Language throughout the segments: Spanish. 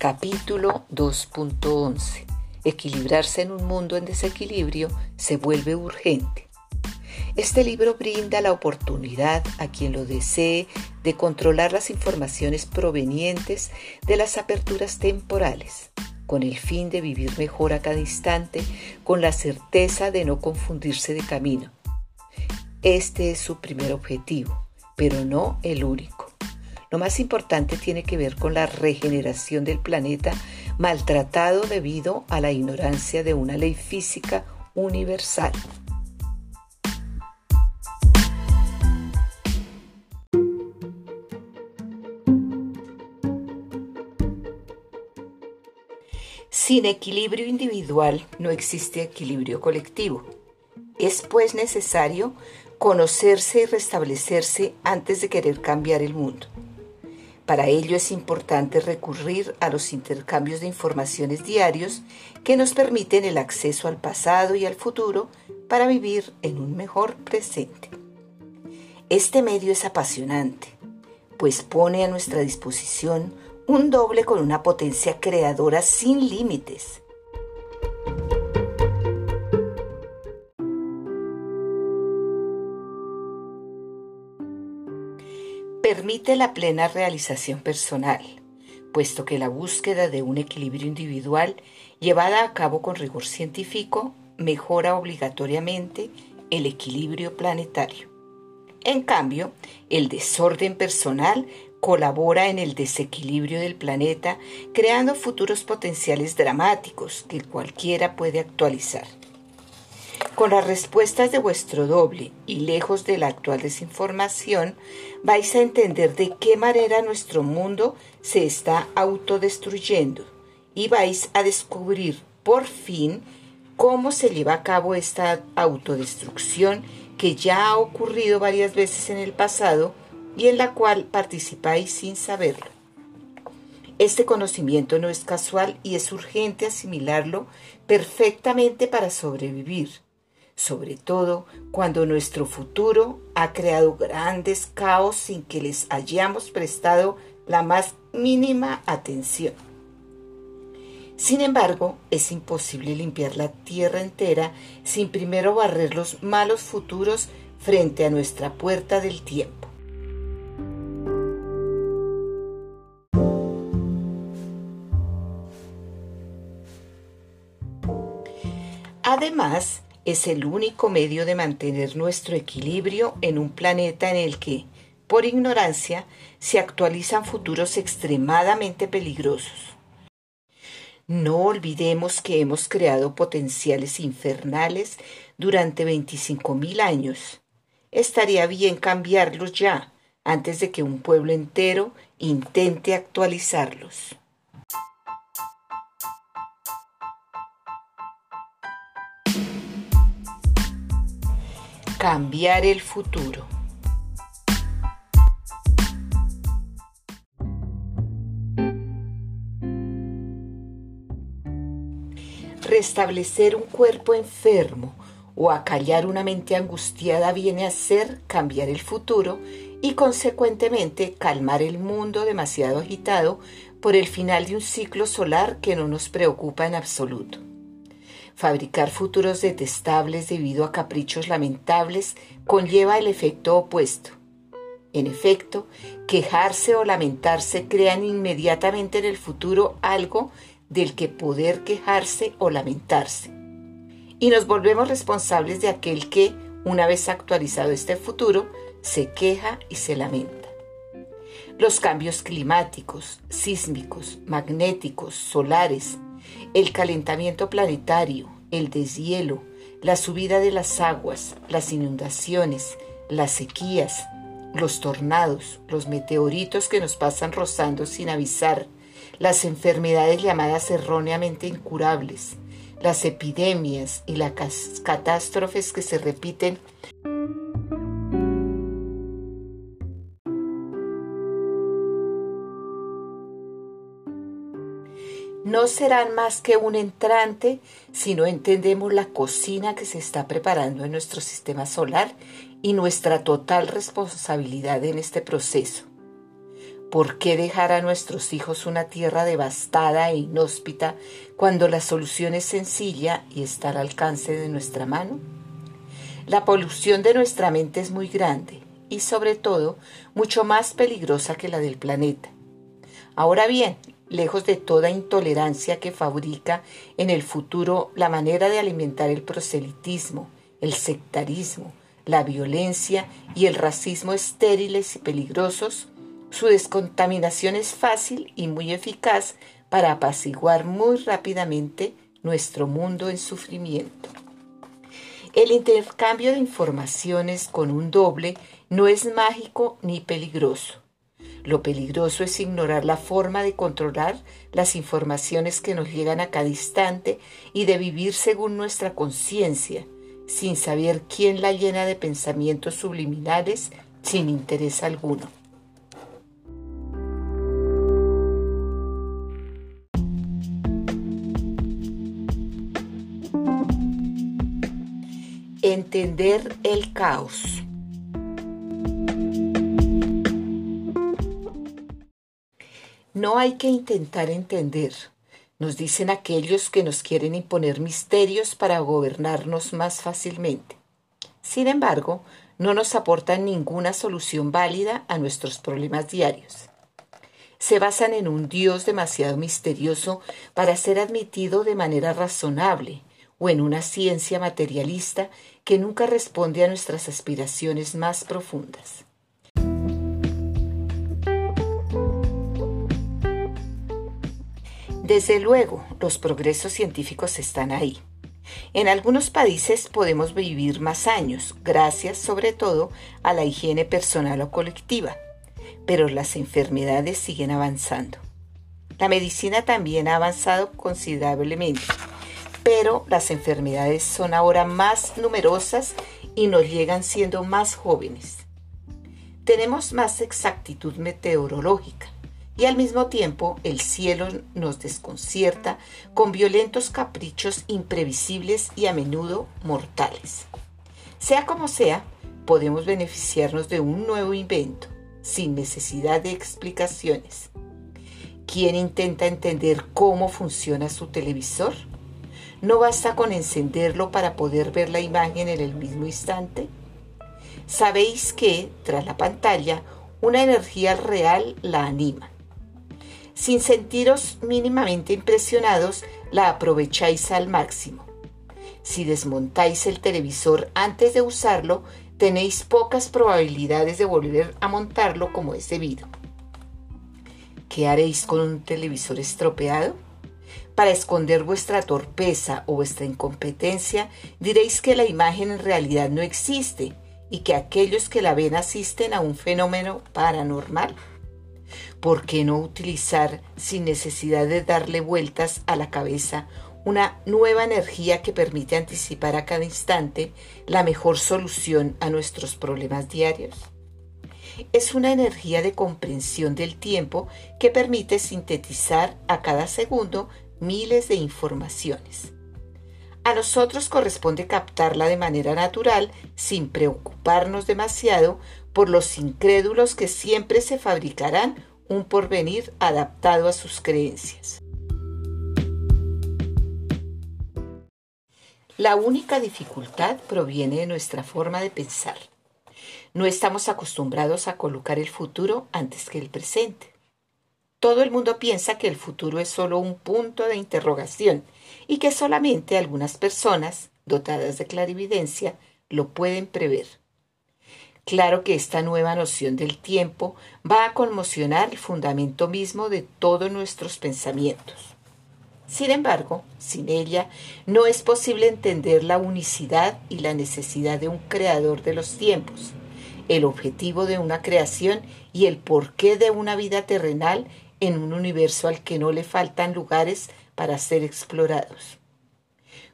Capítulo 2.11. Equilibrarse en un mundo en desequilibrio se vuelve urgente. Este libro brinda la oportunidad a quien lo desee de controlar las informaciones provenientes de las aperturas temporales, con el fin de vivir mejor a cada instante, con la certeza de no confundirse de camino. Este es su primer objetivo, pero no el único. Lo más importante tiene que ver con la regeneración del planeta maltratado debido a la ignorancia de una ley física universal. Sin equilibrio individual no existe equilibrio colectivo. Es pues necesario conocerse y restablecerse antes de querer cambiar el mundo. Para ello es importante recurrir a los intercambios de informaciones diarios que nos permiten el acceso al pasado y al futuro para vivir en un mejor presente. Este medio es apasionante, pues pone a nuestra disposición un doble con una potencia creadora sin límites permite la plena realización personal, puesto que la búsqueda de un equilibrio individual llevada a cabo con rigor científico mejora obligatoriamente el equilibrio planetario. En cambio, el desorden personal colabora en el desequilibrio del planeta, creando futuros potenciales dramáticos que cualquiera puede actualizar. Con las respuestas de vuestro doble y lejos de la actual desinformación, vais a entender de qué manera nuestro mundo se está autodestruyendo y vais a descubrir por fin cómo se lleva a cabo esta autodestrucción que ya ha ocurrido varias veces en el pasado y en la cual participáis sin saberlo. Este conocimiento no es casual y es urgente asimilarlo perfectamente para sobrevivir sobre todo cuando nuestro futuro ha creado grandes caos sin que les hayamos prestado la más mínima atención. Sin embargo, es imposible limpiar la tierra entera sin primero barrer los malos futuros frente a nuestra puerta del tiempo. Además, es el único medio de mantener nuestro equilibrio en un planeta en el que, por ignorancia, se actualizan futuros extremadamente peligrosos. No olvidemos que hemos creado potenciales infernales durante 25.000 años. Estaría bien cambiarlos ya, antes de que un pueblo entero intente actualizarlos. Cambiar el futuro. Restablecer un cuerpo enfermo o acallar una mente angustiada viene a ser cambiar el futuro y consecuentemente calmar el mundo demasiado agitado por el final de un ciclo solar que no nos preocupa en absoluto. Fabricar futuros detestables debido a caprichos lamentables conlleva el efecto opuesto. En efecto, quejarse o lamentarse crean inmediatamente en el futuro algo del que poder quejarse o lamentarse. Y nos volvemos responsables de aquel que, una vez actualizado este futuro, se queja y se lamenta. Los cambios climáticos, sísmicos, magnéticos, solares, el calentamiento planetario, el deshielo, la subida de las aguas, las inundaciones, las sequías, los tornados, los meteoritos que nos pasan rozando sin avisar, las enfermedades llamadas erróneamente incurables, las epidemias y las catástrofes que se repiten no serán más que un entrante si no entendemos la cocina que se está preparando en nuestro sistema solar y nuestra total responsabilidad en este proceso. ¿Por qué dejar a nuestros hijos una tierra devastada e inhóspita cuando la solución es sencilla y está al alcance de nuestra mano? La polución de nuestra mente es muy grande y sobre todo mucho más peligrosa que la del planeta. Ahora bien, lejos de toda intolerancia que fabrica en el futuro la manera de alimentar el proselitismo, el sectarismo, la violencia y el racismo estériles y peligrosos, su descontaminación es fácil y muy eficaz para apaciguar muy rápidamente nuestro mundo en sufrimiento. El intercambio de informaciones con un doble no es mágico ni peligroso. Lo peligroso es ignorar la forma de controlar las informaciones que nos llegan a cada instante y de vivir según nuestra conciencia, sin saber quién la llena de pensamientos subliminales sin interés alguno. Entender el caos. No hay que intentar entender, nos dicen aquellos que nos quieren imponer misterios para gobernarnos más fácilmente. Sin embargo, no nos aportan ninguna solución válida a nuestros problemas diarios. Se basan en un Dios demasiado misterioso para ser admitido de manera razonable o en una ciencia materialista que nunca responde a nuestras aspiraciones más profundas. Desde luego, los progresos científicos están ahí. En algunos países podemos vivir más años, gracias sobre todo a la higiene personal o colectiva, pero las enfermedades siguen avanzando. La medicina también ha avanzado considerablemente, pero las enfermedades son ahora más numerosas y nos llegan siendo más jóvenes. Tenemos más exactitud meteorológica y al mismo tiempo el cielo nos desconcierta con violentos caprichos imprevisibles y a menudo mortales. Sea como sea, podemos beneficiarnos de un nuevo invento, sin necesidad de explicaciones. ¿Quién intenta entender cómo funciona su televisor? ¿No basta con encenderlo para poder ver la imagen en el mismo instante? Sabéis que, tras la pantalla, una energía real la anima sin sentiros mínimamente impresionados, la aprovecháis al máximo. Si desmontáis el televisor antes de usarlo, tenéis pocas probabilidades de volver a montarlo como es debido. ¿Qué haréis con un televisor estropeado? Para esconder vuestra torpeza o vuestra incompetencia, diréis que la imagen en realidad no existe y que aquellos que la ven asisten a un fenómeno paranormal. ¿Por qué no utilizar, sin necesidad de darle vueltas a la cabeza, una nueva energía que permite anticipar a cada instante la mejor solución a nuestros problemas diarios? Es una energía de comprensión del tiempo que permite sintetizar a cada segundo miles de informaciones. A nosotros corresponde captarla de manera natural sin preocuparnos demasiado por los incrédulos que siempre se fabricarán un porvenir adaptado a sus creencias. La única dificultad proviene de nuestra forma de pensar. No estamos acostumbrados a colocar el futuro antes que el presente. Todo el mundo piensa que el futuro es solo un punto de interrogación y que solamente algunas personas, dotadas de clarividencia, lo pueden prever. Claro que esta nueva noción del tiempo va a conmocionar el fundamento mismo de todos nuestros pensamientos. Sin embargo, sin ella no es posible entender la unicidad y la necesidad de un creador de los tiempos, el objetivo de una creación y el porqué de una vida terrenal en un universo al que no le faltan lugares para ser explorados.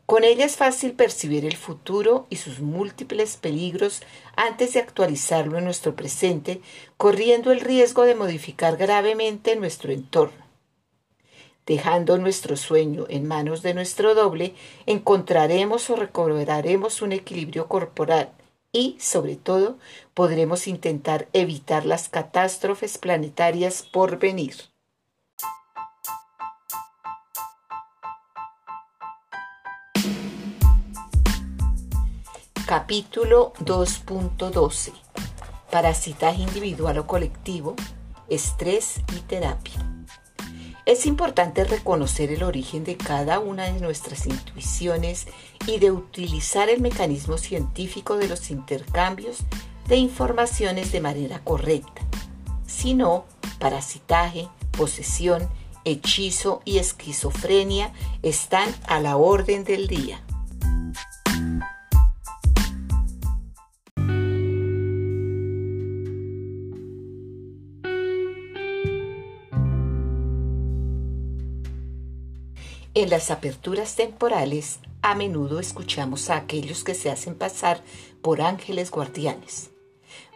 Con ella es fácil percibir el futuro y sus múltiples peligros antes de actualizarlo en nuestro presente, corriendo el riesgo de modificar gravemente nuestro entorno. Dejando nuestro sueño en manos de nuestro doble, encontraremos o recobraremos un equilibrio corporal, y, sobre todo, podremos intentar evitar las catástrofes planetarias por venir. Capítulo 2.12 Parasitaje individual o colectivo, estrés y terapia. Es importante reconocer el origen de cada una de nuestras intuiciones y de utilizar el mecanismo científico de los intercambios de informaciones de manera correcta. Si no, parasitaje, posesión, hechizo y esquizofrenia están a la orden del día. En las aperturas temporales a menudo escuchamos a aquellos que se hacen pasar por ángeles guardianes.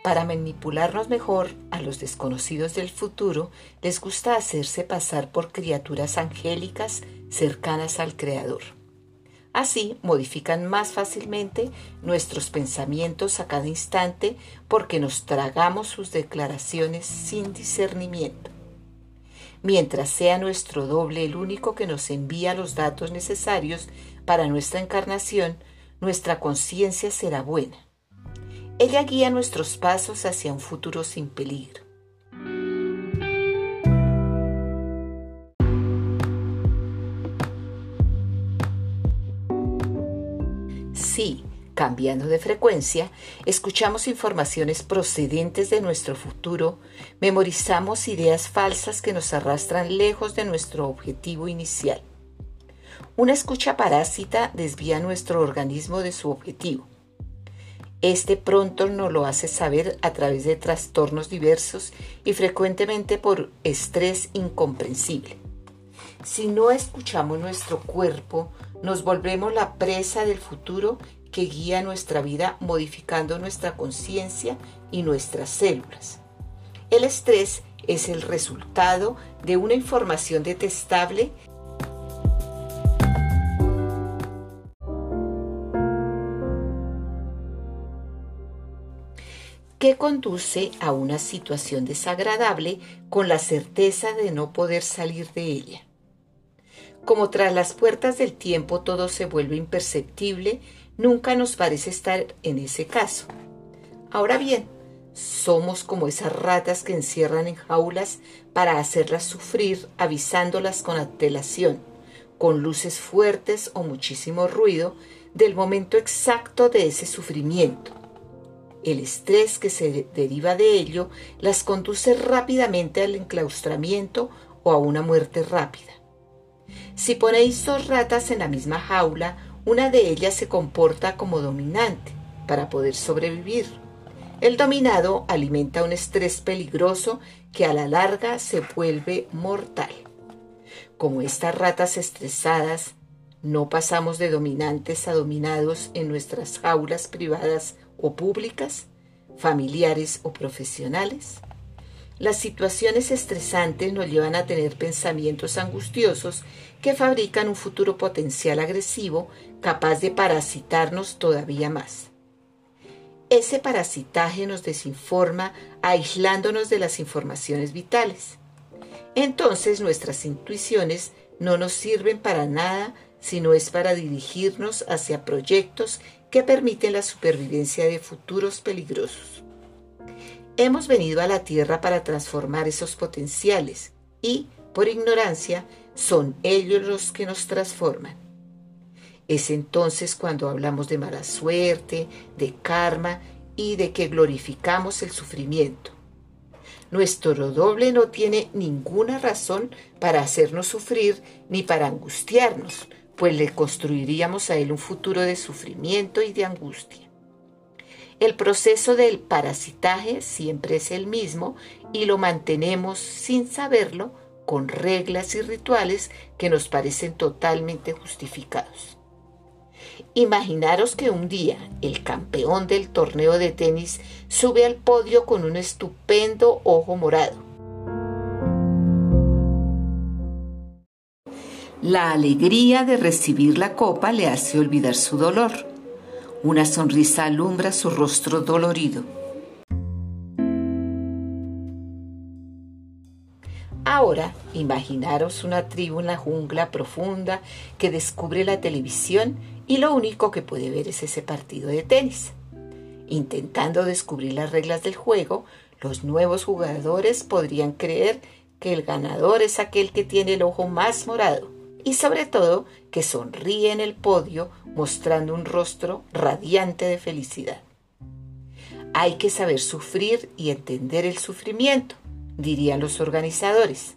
Para manipularnos mejor a los desconocidos del futuro, les gusta hacerse pasar por criaturas angélicas cercanas al Creador. Así modifican más fácilmente nuestros pensamientos a cada instante porque nos tragamos sus declaraciones sin discernimiento. Mientras sea nuestro doble el único que nos envía los datos necesarios para nuestra encarnación, nuestra conciencia será buena. Ella guía nuestros pasos hacia un futuro sin peligro. Cambiando de frecuencia, escuchamos informaciones procedentes de nuestro futuro, memorizamos ideas falsas que nos arrastran lejos de nuestro objetivo inicial. Una escucha parásita desvía nuestro organismo de su objetivo. Este pronto nos lo hace saber a través de trastornos diversos y frecuentemente por estrés incomprensible. Si no escuchamos nuestro cuerpo, nos volvemos la presa del futuro que guía nuestra vida modificando nuestra conciencia y nuestras células. El estrés es el resultado de una información detestable que conduce a una situación desagradable con la certeza de no poder salir de ella. Como tras las puertas del tiempo todo se vuelve imperceptible, nunca nos parece estar en ese caso. Ahora bien, somos como esas ratas que encierran en jaulas para hacerlas sufrir avisándolas con antelación, con luces fuertes o muchísimo ruido del momento exacto de ese sufrimiento. El estrés que se deriva de ello las conduce rápidamente al enclaustramiento o a una muerte rápida. Si ponéis dos ratas en la misma jaula, una de ellas se comporta como dominante para poder sobrevivir. El dominado alimenta un estrés peligroso que a la larga se vuelve mortal. Como estas ratas estresadas, no pasamos de dominantes a dominados en nuestras jaulas privadas o públicas, familiares o profesionales. Las situaciones estresantes nos llevan a tener pensamientos angustiosos que fabrican un futuro potencial agresivo capaz de parasitarnos todavía más. Ese parasitaje nos desinforma aislándonos de las informaciones vitales. Entonces nuestras intuiciones no nos sirven para nada sino es para dirigirnos hacia proyectos que permiten la supervivencia de futuros peligrosos. Hemos venido a la Tierra para transformar esos potenciales y, por ignorancia, son ellos los que nos transforman. Es entonces cuando hablamos de mala suerte, de karma y de que glorificamos el sufrimiento. Nuestro doble no tiene ninguna razón para hacernos sufrir ni para angustiarnos, pues le construiríamos a él un futuro de sufrimiento y de angustia. El proceso del parasitaje siempre es el mismo y lo mantenemos sin saberlo con reglas y rituales que nos parecen totalmente justificados. Imaginaros que un día el campeón del torneo de tenis sube al podio con un estupendo ojo morado. La alegría de recibir la copa le hace olvidar su dolor Una sonrisa alumbra su rostro dolorido. Ahora, imaginaros una tribu en la jungla profunda que descubre la televisión y lo único que puede ver es ese partido de tenis. Intentando descubrir las reglas del juego, los nuevos jugadores podrían creer que el ganador es aquel que tiene el ojo más morado y sobre todo que sonríe en el podio mostrando un rostro radiante de felicidad. Hay que saber sufrir y entender el sufrimiento, dirían los organizadores.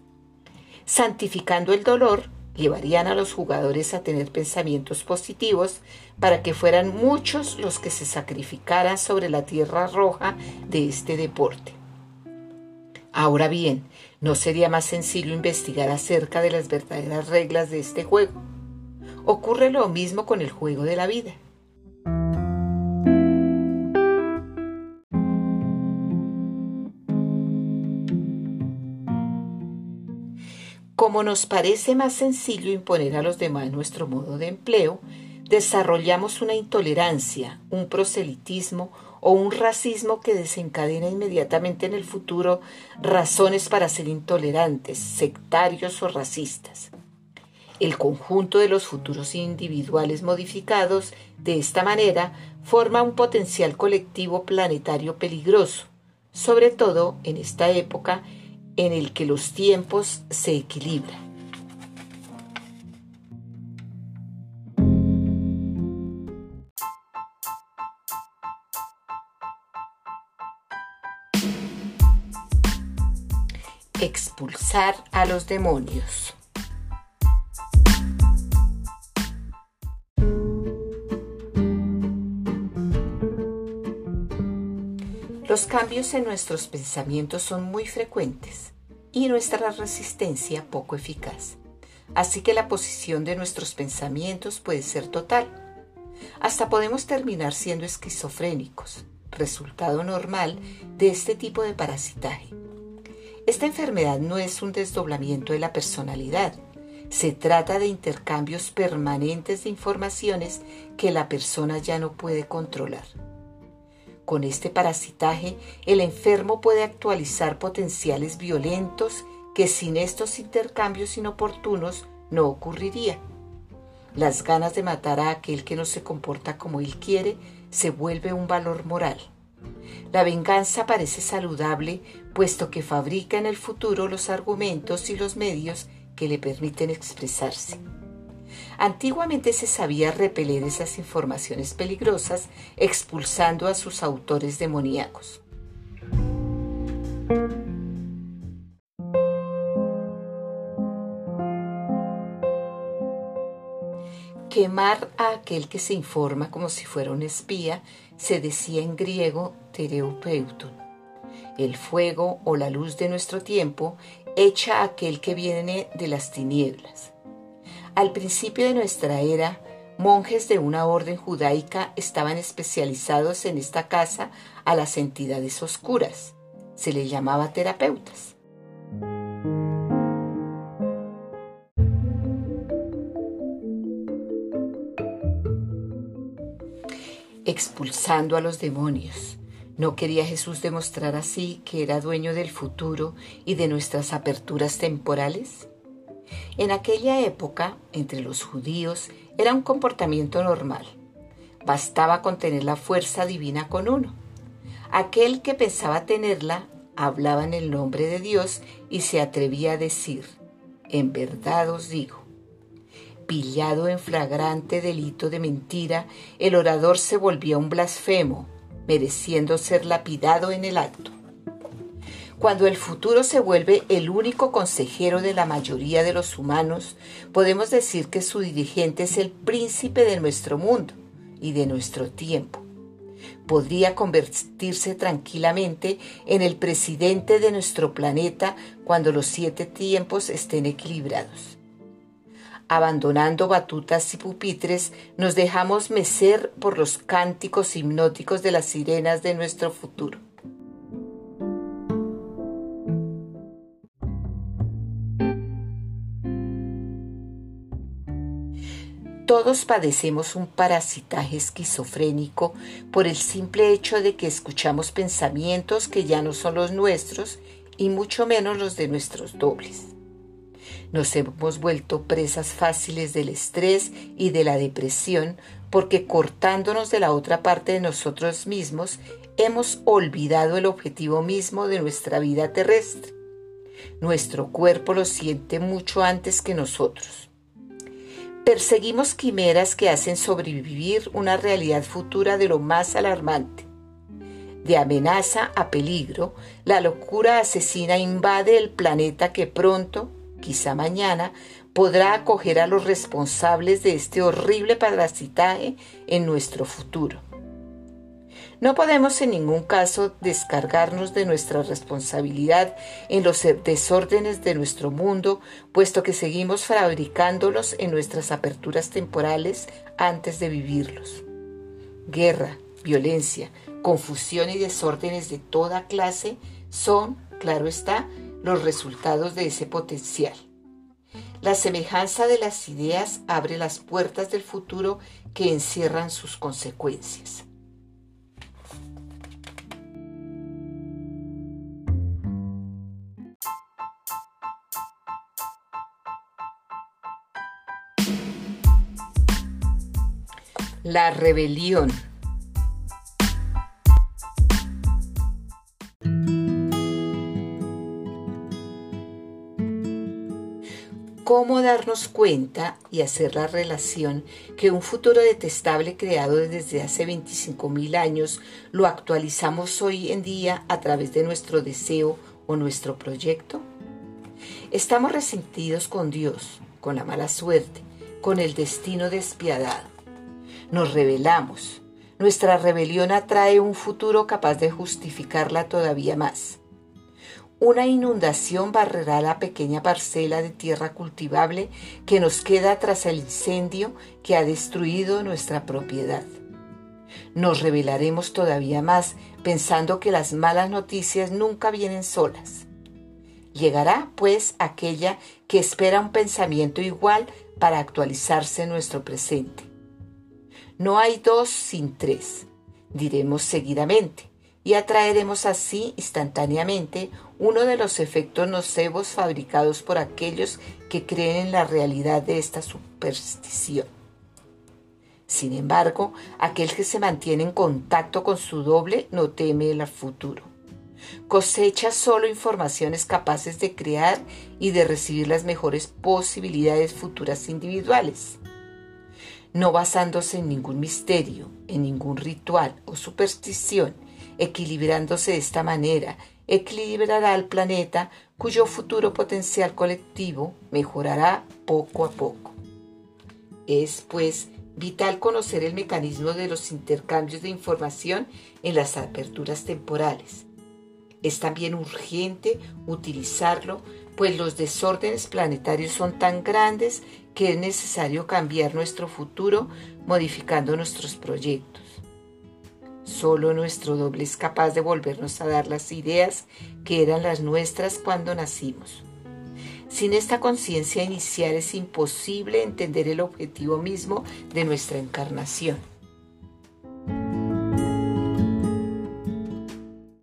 Santificando el dolor, llevarían a los jugadores a tener pensamientos positivos para que fueran muchos los que se sacrificaran sobre la tierra roja de este deporte. Ahora bien, ¿no sería más sencillo investigar acerca de las verdaderas reglas de este juego? Ocurre lo mismo con el juego de la vida. Como nos parece más sencillo imponer a los demás nuestro modo de empleo, desarrollamos una intolerancia, un proselitismo o un racismo que desencadena inmediatamente en el futuro razones para ser intolerantes, sectarios o racistas. El conjunto de los futuros individuales modificados de esta manera forma un potencial colectivo planetario peligroso, sobre todo en esta época en el que los tiempos se equilibran. A los demonios. Los cambios en nuestros pensamientos son muy frecuentes y nuestra resistencia poco eficaz. Así que la posición de nuestros pensamientos puede ser total. Hasta podemos terminar siendo esquizofrénicos, resultado normal de este tipo de parasitaje. Esta enfermedad no es un desdoblamiento de la personalidad, se trata de intercambios permanentes de informaciones que la persona ya no puede controlar. Con este parasitaje, el enfermo puede actualizar potenciales violentos que sin estos intercambios inoportunos no ocurriría. Las ganas de matar a aquel que no se comporta como él quiere se vuelve un valor moral. La venganza parece saludable puesto que fabrica en el futuro los argumentos y los medios que le permiten expresarse. Antiguamente se sabía repeler esas informaciones peligrosas expulsando a sus autores demoníacos. Quemar a aquel que se informa como si fuera un espía se decía en griego tereupeuton. El fuego o la luz de nuestro tiempo echa a aquel que viene de las tinieblas. Al principio de nuestra era, monjes de una orden judaica estaban especializados en esta casa a las entidades oscuras. Se les llamaba terapeutas. Expulsando a los demonios. ¿No quería Jesús demostrar así que era dueño del futuro y de nuestras aperturas temporales? En aquella época, entre los judíos, era un comportamiento normal. Bastaba con tener la fuerza divina con uno. Aquel que pensaba tenerla hablaba en el nombre de Dios y se atrevía a decir, en verdad os digo. Pillado en flagrante delito de mentira, el orador se volvía un blasfemo, mereciendo ser lapidado en el acto. Cuando el futuro se vuelve el único consejero de la mayoría de los humanos, podemos decir que su dirigente es el príncipe de nuestro mundo y de nuestro tiempo. Podría convertirse tranquilamente en el presidente de nuestro planeta cuando los siete tiempos estén equilibrados. Abandonando batutas y pupitres, nos dejamos mecer por los cánticos hipnóticos de las sirenas de nuestro futuro. Todos padecemos un parasitaje esquizofrénico por el simple hecho de que escuchamos pensamientos que ya no son los nuestros y mucho menos los de nuestros dobles. Nos hemos vuelto presas fáciles del estrés y de la depresión porque cortándonos de la otra parte de nosotros mismos hemos olvidado el objetivo mismo de nuestra vida terrestre. Nuestro cuerpo lo siente mucho antes que nosotros. Perseguimos quimeras que hacen sobrevivir una realidad futura de lo más alarmante. De amenaza a peligro, la locura asesina invade el planeta que pronto, quizá mañana, podrá acoger a los responsables de este horrible parasitaje en nuestro futuro. No podemos en ningún caso descargarnos de nuestra responsabilidad en los desórdenes de nuestro mundo, puesto que seguimos fabricándolos en nuestras aperturas temporales antes de vivirlos. Guerra, violencia, confusión y desórdenes de toda clase son, claro está, los resultados de ese potencial. La semejanza de las ideas abre las puertas del futuro que encierran sus consecuencias. La rebelión. Cómo darnos cuenta y hacer la relación que un futuro detestable creado desde hace 25.000 años lo actualizamos hoy en día a través de nuestro deseo o nuestro proyecto? Estamos resentidos con Dios, con la mala suerte, con el destino despiadado. Nos rebelamos. Nuestra rebelión atrae un futuro capaz de justificarla todavía más. Una inundación barrerá la pequeña parcela de tierra cultivable que nos queda tras el incendio que ha destruido nuestra propiedad. Nos revelaremos todavía más pensando que las malas noticias nunca vienen solas. Llegará, pues, aquella que espera un pensamiento igual para actualizarse en nuestro presente. No hay dos sin tres, diremos seguidamente y atraeremos así instantáneamente uno de los efectos nocivos fabricados por aquellos que creen en la realidad de esta superstición. Sin embargo, aquel que se mantiene en contacto con su doble no teme el futuro. Cosecha solo informaciones capaces de crear y de recibir las mejores posibilidades futuras individuales. No basándose en ningún misterio, en ningún ritual o superstición, Equilibrándose de esta manera, equilibrará al planeta cuyo futuro potencial colectivo mejorará poco a poco. Es, pues, vital conocer el mecanismo de los intercambios de información en las aperturas temporales. Es también urgente utilizarlo, pues los desórdenes planetarios son tan grandes que es necesario cambiar nuestro futuro modificando nuestros proyectos. Solo nuestro doble es capaz de volvernos a dar las ideas que eran las nuestras cuando nacimos. Sin esta conciencia inicial es imposible entender el objetivo mismo de nuestra encarnación.